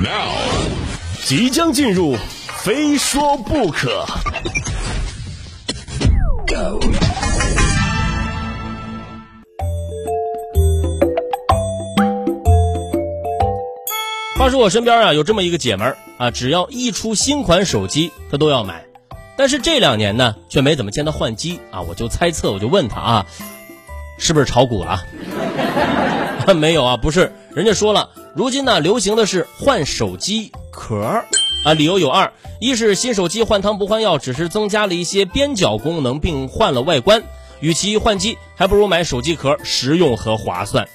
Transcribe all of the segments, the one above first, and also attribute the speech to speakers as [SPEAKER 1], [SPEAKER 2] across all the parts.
[SPEAKER 1] Now，即将进入，非说不可。
[SPEAKER 2] 话说我身边啊有这么一个姐们儿啊，只要一出新款手机，她都要买。但是这两年呢，却没怎么见她换机啊。我就猜测，我就问她啊，是不是炒股了？没有啊，不是。人家说了，如今呢流行的是换手机壳儿啊，理由有二：一是新手机换汤不换药，只是增加了一些边角功能，并换了外观，与其换机，还不如买手机壳实用和划算。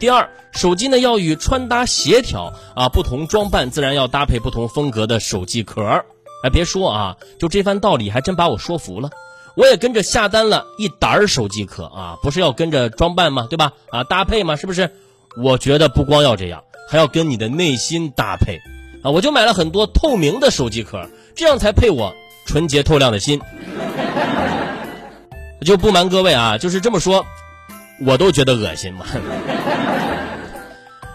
[SPEAKER 2] 第二，手机呢要与穿搭协调啊，不同装扮自然要搭配不同风格的手机壳儿。哎，别说啊，就这番道理还真把我说服了。我也跟着下单了一沓儿手机壳啊，不是要跟着装扮吗？对吧？啊，搭配嘛，是不是？我觉得不光要这样，还要跟你的内心搭配啊！我就买了很多透明的手机壳，这样才配我纯洁透亮的心。就不瞒各位啊，就是这么说。我都觉得恶心嘛！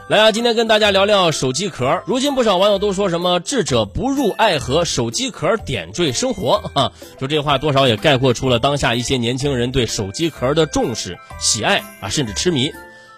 [SPEAKER 2] 来啊，今天跟大家聊聊手机壳。如今不少网友都说什么“智者不入爱河”，手机壳点缀生活啊！就这话多少也概括出了当下一些年轻人对手机壳的重视、喜爱啊，甚至痴迷。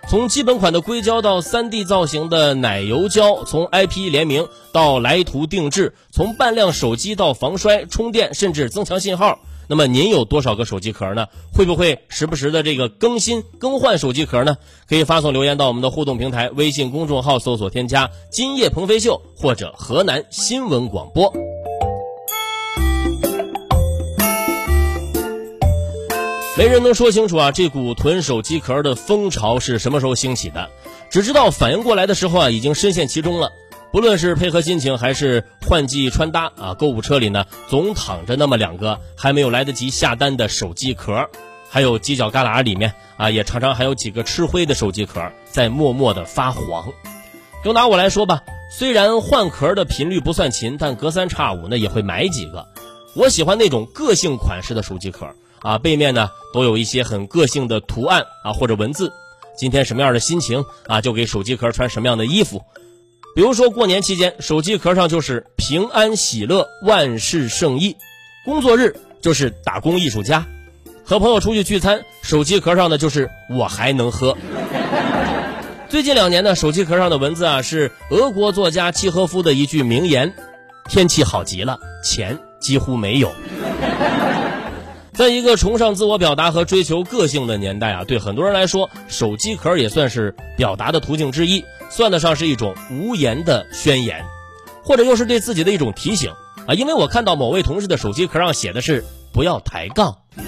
[SPEAKER 2] 从基本款的硅胶到 3D 造型的奶油胶，从 IP 联名到来图定制，从半亮手机到防摔、充电，甚至增强信号。那么您有多少个手机壳呢？会不会时不时的这个更新更换手机壳呢？可以发送留言到我们的互动平台微信公众号，搜索添加“今夜鹏飞秀”或者“河南新闻广播”。没人能说清楚啊，这股囤手机壳的风潮是什么时候兴起的？只知道反应过来的时候啊，已经深陷其中了。不论是配合心情还是换季穿搭啊，购物车里呢总躺着那么两个还没有来得及下单的手机壳，还有犄角旮旯里面啊也常常还有几个吃灰的手机壳在默默的发黄。就拿我来说吧，虽然换壳的频率不算勤，但隔三差五呢也会买几个。我喜欢那种个性款式的手机壳啊，背面呢都有一些很个性的图案啊或者文字。今天什么样的心情啊，就给手机壳穿什么样的衣服。比如说过年期间，手机壳上就是平安喜乐、万事胜意；工作日就是打工艺术家；和朋友出去聚餐，手机壳上的就是我还能喝。最近两年呢，手机壳上的文字啊是俄国作家契诃夫的一句名言：“天气好极了，钱几乎没有。”在一个崇尚自我表达和追求个性的年代啊，对很多人来说，手机壳也算是表达的途径之一。算得上是一种无言的宣言，或者又是对自己的一种提醒啊！因为我看到某位同事的手机壳上写的是“不要抬杠”。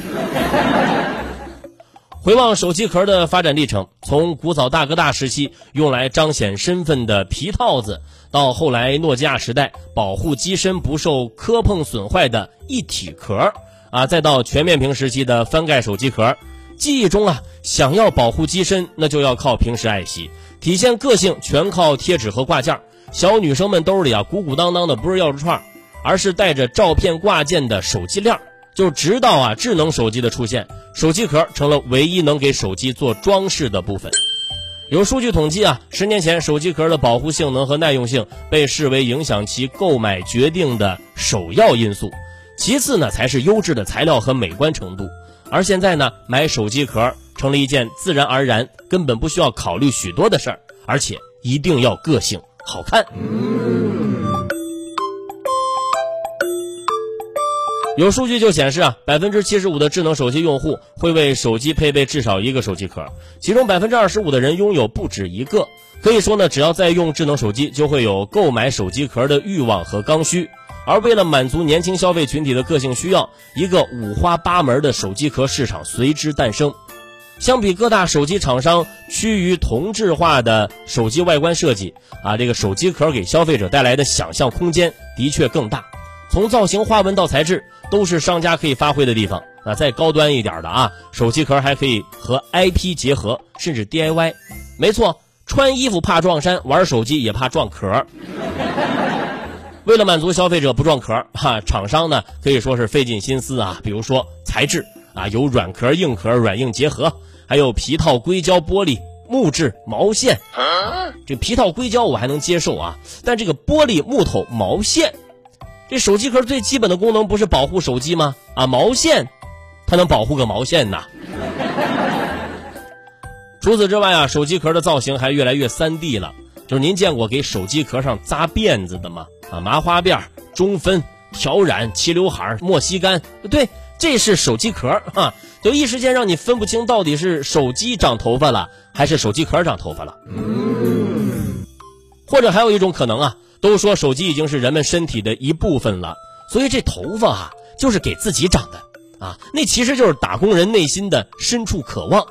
[SPEAKER 2] 回望手机壳的发展历程，从古早大哥大时期用来彰显身份的皮套子，到后来诺基亚时代保护机身不受磕碰损坏的一体壳，啊，再到全面屏时期的翻盖手机壳，记忆中啊，想要保护机身，那就要靠平时爱惜。体现个性全靠贴纸和挂件小女生们兜里啊鼓鼓当当的不是钥匙串，而是带着照片挂件的手机链就直到啊智能手机的出现，手机壳成了唯一能给手机做装饰的部分。有数据统计啊，十年前手机壳的保护性能和耐用性被视为影响其购买决定的首要因素，其次呢才是优质的材料和美观程度。而现在呢，买手机壳。成了一件自然而然、根本不需要考虑许多的事儿，而且一定要个性、好看。有数据就显示啊，百分之七十五的智能手机用户会为手机配备至少一个手机壳，其中百分之二十五的人拥有不止一个。可以说呢，只要在用智能手机，就会有购买手机壳的欲望和刚需。而为了满足年轻消费群体的个性需要，一个五花八门的手机壳市场随之诞生。相比各大手机厂商趋于同质化的手机外观设计啊，这个手机壳给消费者带来的想象空间的确更大。从造型、花纹到材质，都是商家可以发挥的地方啊。再高端一点的啊，手机壳还可以和 IP 结合，甚至 DIY。没错，穿衣服怕撞衫，玩手机也怕撞壳。为了满足消费者不撞壳，哈，厂商呢可以说是费尽心思啊。比如说材质啊，有软壳、硬壳、软硬结合。还有皮套、硅胶、玻璃木质、毛线，这皮套、硅胶我还能接受啊，但这个玻璃、木头、毛线，这手机壳最基本的功能不是保护手机吗？啊，毛线，它能保护个毛线呐？除此之外啊，手机壳的造型还越来越三 D 了。就是您见过给手机壳上扎辫子的吗？啊，麻花辫、中分、挑染、齐刘海、莫西干，对，这是手机壳啊。就一时间让你分不清到底是手机长头发了，还是手机壳长头发了。或者还有一种可能啊，都说手机已经是人们身体的一部分了，所以这头发啊就是给自己长的啊，那其实就是打工人内心的深处渴望。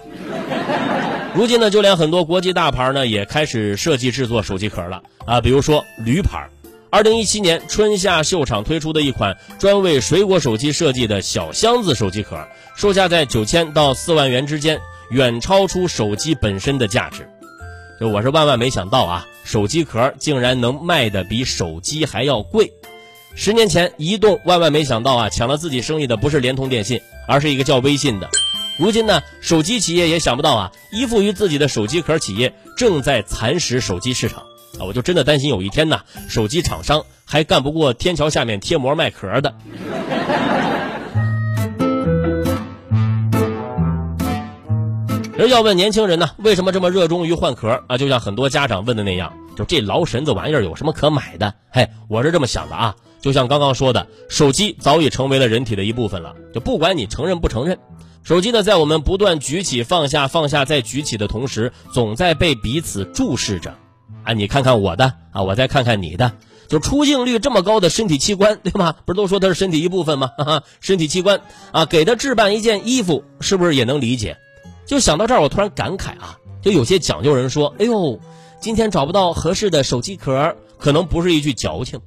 [SPEAKER 2] 如今呢，就连很多国际大牌呢也开始设计制作手机壳了啊，比如说驴牌。二零一七年春夏秀场推出的一款专为水果手机设计的小箱子手机壳，售价在九千到四万元之间，远超出手机本身的价值。就我是万万没想到啊，手机壳竟然能卖的比手机还要贵。十年前，移动万万没想到啊，抢了自己生意的不是联通电信，而是一个叫微信的。如今呢，手机企业也想不到啊，依附于自己的手机壳企业正在蚕食手机市场啊！我就真的担心有一天呢，手机厂商还干不过天桥下面贴膜卖壳的。人要问年轻人呢，为什么这么热衷于换壳啊？就像很多家长问的那样，就这劳神子玩意儿有什么可买的？嘿，我是这么想的啊！就像刚刚说的，手机早已成为了人体的一部分了，就不管你承认不承认。手机呢，在我们不断举起、放下、放下再举起的同时，总在被彼此注视着。啊，你看看我的啊，我再看看你的，就出镜率这么高的身体器官，对吗？不是都说它是身体一部分吗？哈哈，身体器官啊，给它置办一件衣服，是不是也能理解？就想到这儿，我突然感慨啊，就有些讲究人说：“哎呦，今天找不到合适的手机壳，可能不是一句矫情。”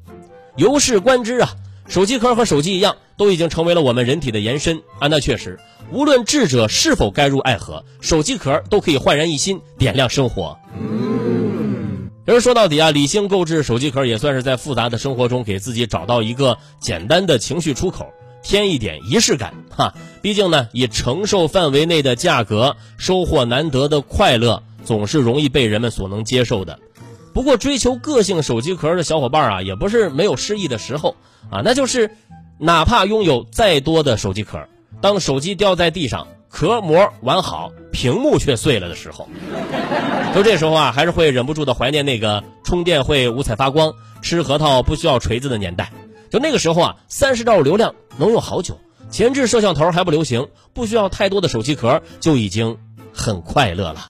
[SPEAKER 2] 由是观之啊。手机壳和手机一样，都已经成为了我们人体的延伸啊！那确实，无论智者是否该入爱河，手机壳都可以焕然一新，点亮生活。其实说到底啊，理性购置手机壳也算是在复杂的生活中给自己找到一个简单的情绪出口，添一点仪式感哈。毕竟呢，以承受范围内的价格收获难得的快乐，总是容易被人们所能接受的。不过，追求个性手机壳的小伙伴啊，也不是没有失意的时候啊。那就是，哪怕拥有再多的手机壳，当手机掉在地上，壳膜完好，屏幕却碎了的时候，就这时候啊，还是会忍不住的怀念那个充电会五彩发光、吃核桃不需要锤子的年代。就那个时候啊，三十兆流量能用好久，前置摄像头还不流行，不需要太多的手机壳，就已经很快乐了。